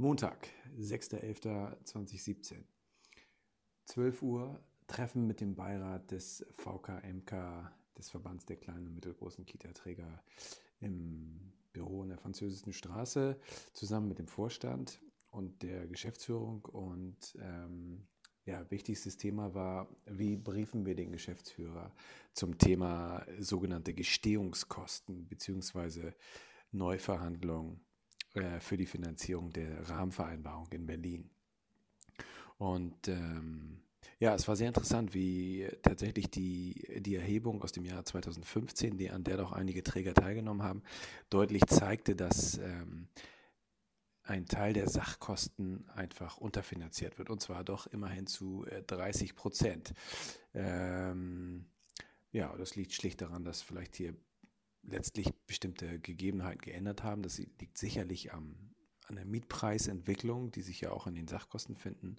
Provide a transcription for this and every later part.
Montag, 6.11.2017. 12 Uhr, Treffen mit dem Beirat des VKMK, des Verbands der kleinen und mittelgroßen Kita-Träger im Büro in der französischen Straße, zusammen mit dem Vorstand und der Geschäftsführung. Und ähm, ja, wichtigstes Thema war, wie briefen wir den Geschäftsführer zum Thema sogenannte Gestehungskosten bzw. Neuverhandlungen äh, für die Finanzierung der Rahmenvereinbarung in Berlin. Und ähm, ja, es war sehr interessant, wie tatsächlich die, die Erhebung aus dem Jahr 2015, die, an der doch einige Träger teilgenommen haben, deutlich zeigte, dass ähm, ein Teil der Sachkosten einfach unterfinanziert wird. Und zwar doch immerhin zu äh, 30 Prozent. Ähm, ja, das liegt schlicht daran, dass vielleicht hier letztlich bestimmte Gegebenheiten geändert haben. Das liegt sicherlich am, an der Mietpreisentwicklung, die sich ja auch in den Sachkosten finden.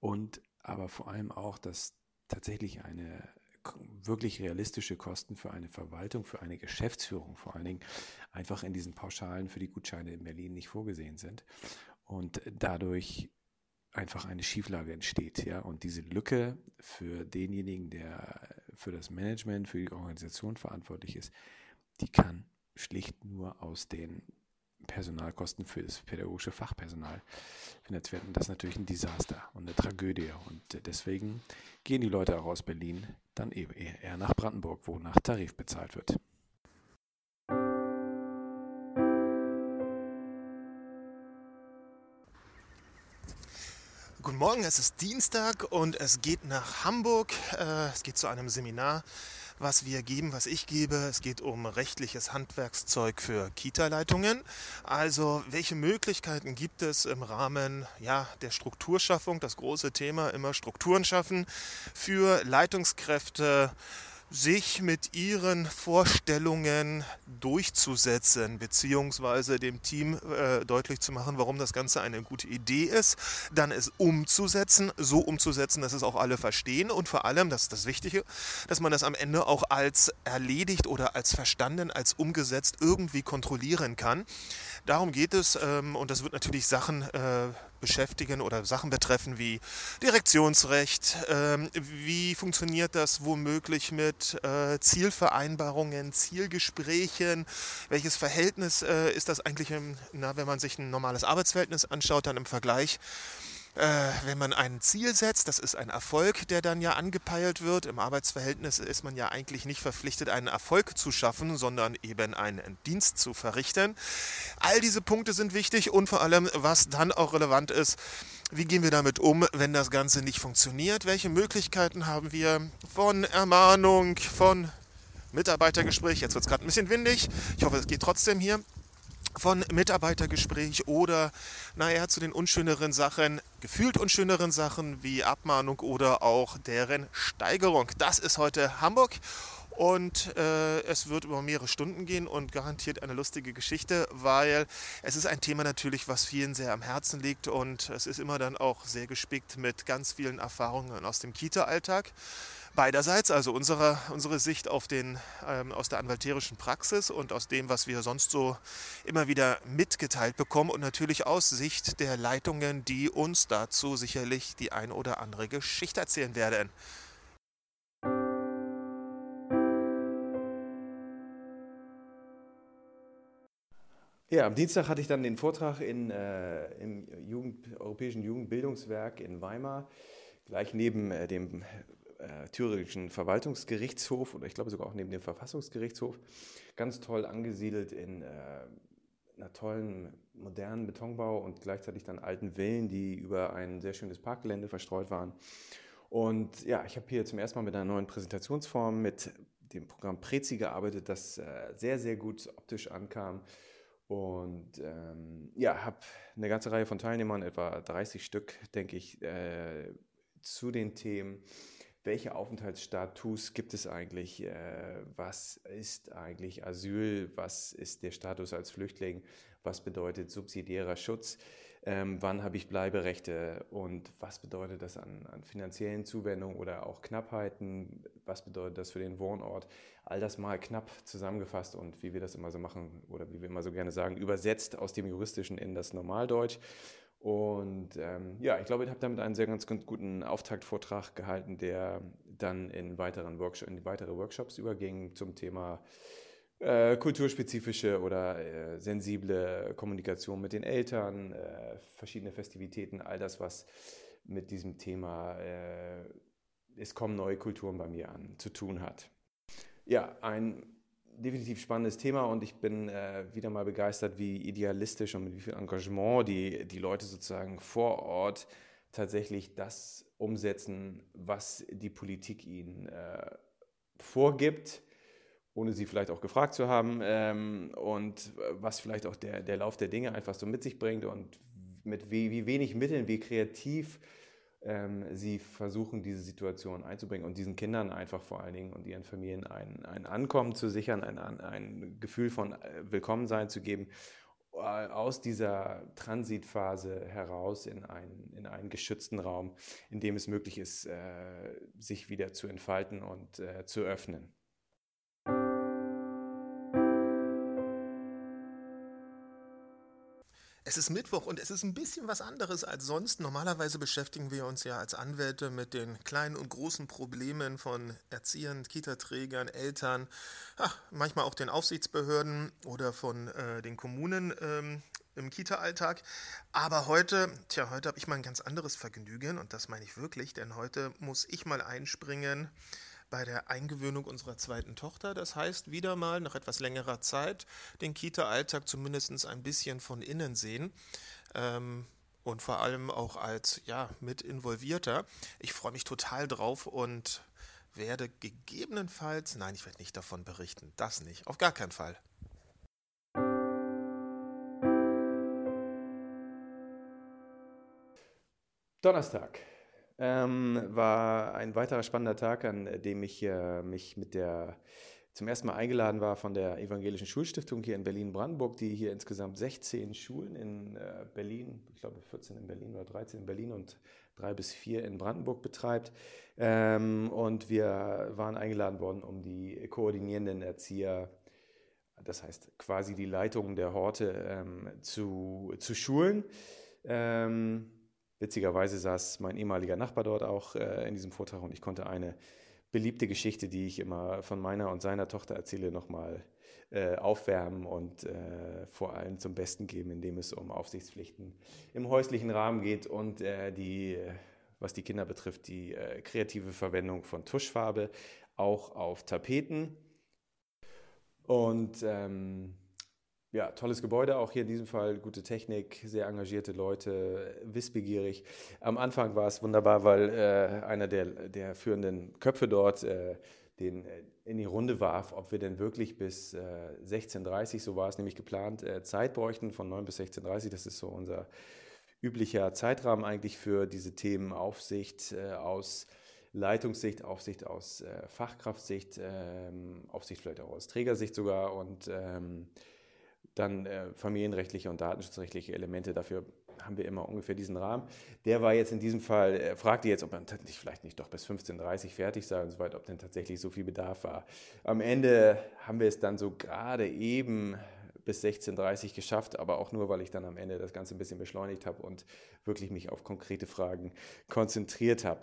Und aber vor allem auch, dass tatsächlich eine wirklich realistische Kosten für eine Verwaltung, für eine Geschäftsführung vor allen Dingen einfach in diesen Pauschalen für die Gutscheine in Berlin nicht vorgesehen sind. Und dadurch einfach eine Schieflage entsteht, ja. Und diese Lücke für denjenigen, der für das Management, für die Organisation verantwortlich ist, die kann schlicht nur aus den Personalkosten für das pädagogische Fachpersonal finanziert werden. Das ist natürlich ein Desaster und eine Tragödie. Und deswegen gehen die Leute auch aus Berlin dann eben eher nach Brandenburg, wo nach Tarif bezahlt wird. Guten Morgen, es ist Dienstag und es geht nach Hamburg. Äh, es geht zu einem Seminar was wir geben, was ich gebe. Es geht um rechtliches Handwerkszeug für Kita-Leitungen. Also welche Möglichkeiten gibt es im Rahmen ja, der Strukturschaffung, das große Thema immer Strukturen schaffen, für Leitungskräfte, sich mit ihren Vorstellungen durchzusetzen, beziehungsweise dem Team äh, deutlich zu machen, warum das Ganze eine gute Idee ist, dann es umzusetzen, so umzusetzen, dass es auch alle verstehen und vor allem, das ist das Wichtige, dass man das am Ende auch als erledigt oder als verstanden, als umgesetzt irgendwie kontrollieren kann. Darum geht es ähm, und das wird natürlich Sachen äh, beschäftigen oder Sachen betreffen wie Direktionsrecht, ähm, wie funktioniert das womöglich mit äh, Zielvereinbarungen, Zielgesprächen, welches Verhältnis äh, ist das eigentlich, im, na, wenn man sich ein normales Arbeitsverhältnis anschaut, dann im Vergleich äh, wenn man ein Ziel setzt, das ist ein Erfolg, der dann ja angepeilt wird. Im Arbeitsverhältnis ist man ja eigentlich nicht verpflichtet, einen Erfolg zu schaffen, sondern eben einen Dienst zu verrichten. All diese Punkte sind wichtig und vor allem, was dann auch relevant ist, wie gehen wir damit um, wenn das Ganze nicht funktioniert? Welche Möglichkeiten haben wir von Ermahnung, von Mitarbeitergespräch? Jetzt wird es gerade ein bisschen windig. Ich hoffe, es geht trotzdem hier von Mitarbeitergespräch oder naja zu den unschöneren Sachen, gefühlt unschöneren Sachen wie Abmahnung oder auch deren Steigerung. Das ist heute Hamburg und äh, es wird über mehrere Stunden gehen und garantiert eine lustige Geschichte, weil es ist ein Thema natürlich, was vielen sehr am Herzen liegt und es ist immer dann auch sehr gespickt mit ganz vielen Erfahrungen aus dem Kita-Alltag beiderseits, also unsere, unsere Sicht auf den, ähm, aus der anwalterischen Praxis und aus dem, was wir sonst so immer wieder mitgeteilt bekommen und natürlich aus Sicht der Leitungen, die uns dazu sicherlich die ein oder andere Geschichte erzählen werden. Ja, am Dienstag hatte ich dann den Vortrag in, äh, im Jugend, Europäischen Jugendbildungswerk in Weimar, gleich neben äh, dem äh, thüringischen Verwaltungsgerichtshof oder ich glaube sogar auch neben dem Verfassungsgerichtshof, ganz toll angesiedelt in äh, einer tollen modernen Betonbau und gleichzeitig dann alten Villen, die über ein sehr schönes Parkgelände verstreut waren. Und ja, ich habe hier zum ersten Mal mit einer neuen Präsentationsform mit dem Programm Prezi gearbeitet, das äh, sehr, sehr gut optisch ankam. Und ähm, ja, habe eine ganze Reihe von Teilnehmern, etwa 30 Stück, denke ich, äh, zu den Themen welche Aufenthaltsstatus gibt es eigentlich? Äh, was ist eigentlich Asyl? Was ist der Status als Flüchtling? Was bedeutet subsidiärer Schutz? Ähm, wann habe ich Bleiberechte? Und was bedeutet das an, an finanziellen Zuwendungen oder auch Knappheiten? Was bedeutet das für den Wohnort? All das mal knapp zusammengefasst und wie wir das immer so machen oder wie wir immer so gerne sagen, übersetzt aus dem Juristischen in das Normaldeutsch. Und ähm, ja, ich glaube, ich habe damit einen sehr ganz, ganz guten Auftaktvortrag gehalten, der dann in, weiteren Workshop, in weitere Workshops überging zum Thema äh, kulturspezifische oder äh, sensible Kommunikation mit den Eltern, äh, verschiedene Festivitäten, all das, was mit diesem Thema äh, es kommen neue Kulturen bei mir an zu tun hat. Ja, ein definitiv spannendes Thema und ich bin äh, wieder mal begeistert, wie idealistisch und mit wie viel Engagement die, die Leute sozusagen vor Ort tatsächlich das umsetzen, was die Politik ihnen äh, vorgibt, ohne sie vielleicht auch gefragt zu haben ähm, und was vielleicht auch der, der Lauf der Dinge einfach so mit sich bringt und mit wie, wie wenig Mitteln, wie kreativ ähm, sie versuchen, diese Situation einzubringen und diesen Kindern einfach vor allen Dingen und ihren Familien ein, ein Ankommen zu sichern, ein, ein Gefühl von äh, Willkommensein zu geben, äh, aus dieser Transitphase heraus in einen, in einen geschützten Raum, in dem es möglich ist, äh, sich wieder zu entfalten und äh, zu öffnen. Es ist Mittwoch und es ist ein bisschen was anderes als sonst. Normalerweise beschäftigen wir uns ja als Anwälte mit den kleinen und großen Problemen von Erziehern, Kitaträgern, Eltern, ach, manchmal auch den Aufsichtsbehörden oder von äh, den Kommunen ähm, im Kita-Alltag. Aber heute, tja, heute habe ich mal ein ganz anderes Vergnügen und das meine ich wirklich, denn heute muss ich mal einspringen bei der Eingewöhnung unserer zweiten Tochter. Das heißt, wieder mal nach etwas längerer Zeit den Kita-Alltag zumindest ein bisschen von innen sehen. Ähm, und vor allem auch als ja, mit involvierter. Ich freue mich total drauf und werde gegebenenfalls, nein, ich werde nicht davon berichten, das nicht, auf gar keinen Fall. Donnerstag ähm, war ein weiterer spannender Tag, an dem ich äh, mich mit der zum ersten Mal eingeladen war von der Evangelischen Schulstiftung hier in Berlin-Brandenburg, die hier insgesamt 16 Schulen in äh, Berlin, ich glaube 14 in Berlin oder 13 in Berlin und drei bis vier in Brandenburg betreibt. Ähm, und wir waren eingeladen worden, um die koordinierenden Erzieher, das heißt quasi die Leitungen der Horte, ähm, zu, zu schulen. Ähm, Witzigerweise saß mein ehemaliger Nachbar dort auch äh, in diesem Vortrag und ich konnte eine beliebte Geschichte, die ich immer von meiner und seiner Tochter erzähle, nochmal äh, aufwärmen und äh, vor allem zum Besten geben, indem es um Aufsichtspflichten im häuslichen Rahmen geht und äh, die, was die Kinder betrifft, die äh, kreative Verwendung von Tuschfarbe auch auf Tapeten. Und ähm, ja, tolles Gebäude, auch hier in diesem Fall gute Technik, sehr engagierte Leute, wissbegierig. Am Anfang war es wunderbar, weil äh, einer der, der führenden Köpfe dort äh, den äh, in die Runde warf, ob wir denn wirklich bis äh, 16.30 so war es nämlich geplant, äh, Zeit bräuchten von 9 bis 16.30 Das ist so unser üblicher Zeitrahmen eigentlich für diese Themen. Aufsicht äh, aus Leitungssicht, Aufsicht aus Fachkraftsicht, ähm, Aufsicht vielleicht auch aus Trägersicht sogar. Und ähm, dann äh, familienrechtliche und datenschutzrechtliche Elemente. Dafür haben wir immer ungefähr diesen Rahmen. Der war jetzt in diesem Fall, er fragte jetzt, ob man vielleicht nicht doch bis 15.30 Uhr fertig sei und so weiter, ob denn tatsächlich so viel Bedarf war. Am Ende haben wir es dann so gerade eben bis 16.30 Uhr geschafft, aber auch nur, weil ich dann am Ende das Ganze ein bisschen beschleunigt habe und wirklich mich auf konkrete Fragen konzentriert habe.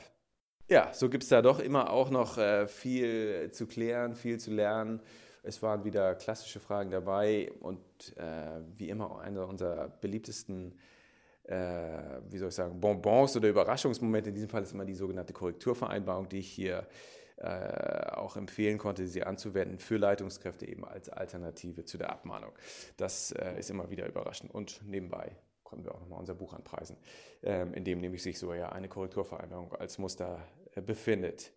Ja, so gibt es da doch immer auch noch äh, viel zu klären, viel zu lernen. Es waren wieder klassische Fragen dabei und äh, wie immer einer unserer beliebtesten, äh, wie soll ich sagen, Bonbons oder Überraschungsmomente. In diesem Fall ist immer die sogenannte Korrekturvereinbarung, die ich hier äh, auch empfehlen konnte, sie anzuwenden für Leitungskräfte eben als Alternative zu der Abmahnung. Das äh, ist immer wieder überraschend und nebenbei konnten wir auch nochmal unser Buch anpreisen, ähm, in dem nämlich sich so ja eine Korrekturvereinbarung als Muster äh, befindet.